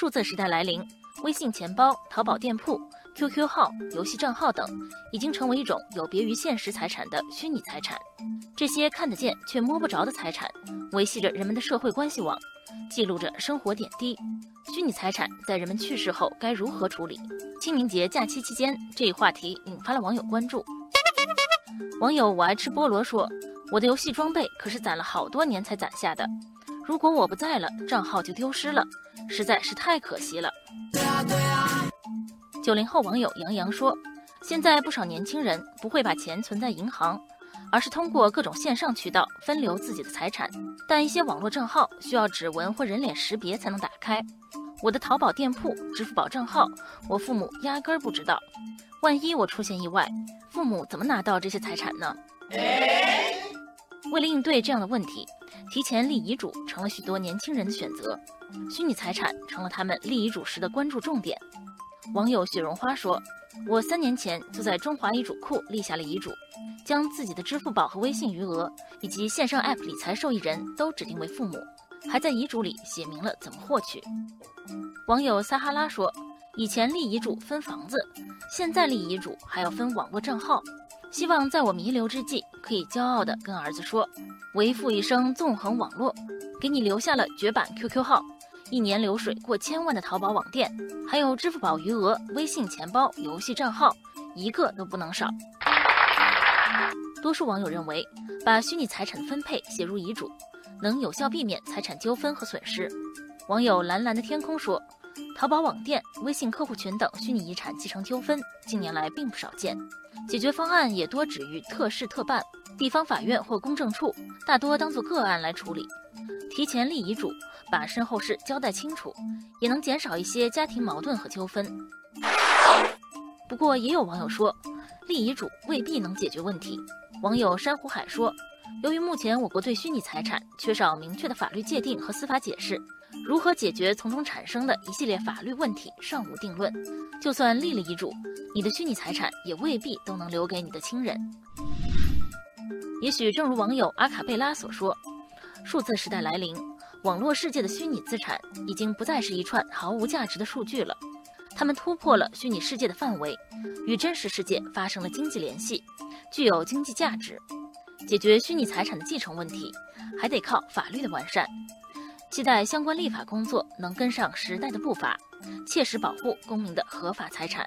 数字时代来临，微信钱包、淘宝店铺、QQ 号、游戏账号等，已经成为一种有别于现实财产的虚拟财产。这些看得见却摸不着的财产，维系着人们的社会关系网，记录着生活点滴。虚拟财产在人们去世后该如何处理？清明节假期期间，这一话题引发了网友关注。网友我爱吃菠萝说：“我的游戏装备可是攒了好多年才攒下的，如果我不在了，账号就丢失了，实在是太可惜了。”九零后网友杨洋说：“现在不少年轻人不会把钱存在银行，而是通过各种线上渠道分流自己的财产，但一些网络账号需要指纹或人脸识别才能打开。我的淘宝店铺、支付宝账号，我父母压根儿不知道。万一我出现意外，父母怎么拿到这些财产呢？”为了应对这样的问题，提前立遗嘱成了许多年轻人的选择，虚拟财产成了他们立遗嘱时的关注重点。网友雪绒花说：“我三年前就在中华遗嘱库立下了遗嘱，将自己的支付宝和微信余额以及线上 App 理财受益人都指定为父母，还在遗嘱里写明了怎么获取。”网友撒哈拉说：“以前立遗嘱分房子，现在立遗嘱还要分网络账号。希望在我弥留之际，可以骄傲地跟儿子说：为父一生纵横网络，给你留下了绝版 QQ 号。”一年流水过千万的淘宝网店，还有支付宝余额、微信钱包、游戏账号，一个都不能少。多数网友认为，把虚拟财产分配写入遗嘱，能有效避免财产纠纷和损失。网友蓝蓝的天空说：“淘宝网店、微信客户群等虚拟遗产继承纠纷，近年来并不少见，解决方案也多止于特事特办，地方法院或公证处大多当作个案来处理。提前立遗嘱。”把身后事交代清楚，也能减少一些家庭矛盾和纠纷。不过，也有网友说，立遗嘱未必能解决问题。网友珊瑚海说，由于目前我国对虚拟财产缺少明确的法律界定和司法解释，如何解决从中产生的一系列法律问题尚无定论。就算立了遗嘱，你的虚拟财产也未必都能留给你的亲人。也许正如网友阿卡贝拉所说，数字时代来临。网络世界的虚拟资产已经不再是一串毫无价值的数据了，它们突破了虚拟世界的范围，与真实世界发生了经济联系，具有经济价值。解决虚拟财产的继承问题，还得靠法律的完善。期待相关立法工作能跟上时代的步伐，切实保护公民的合法财产。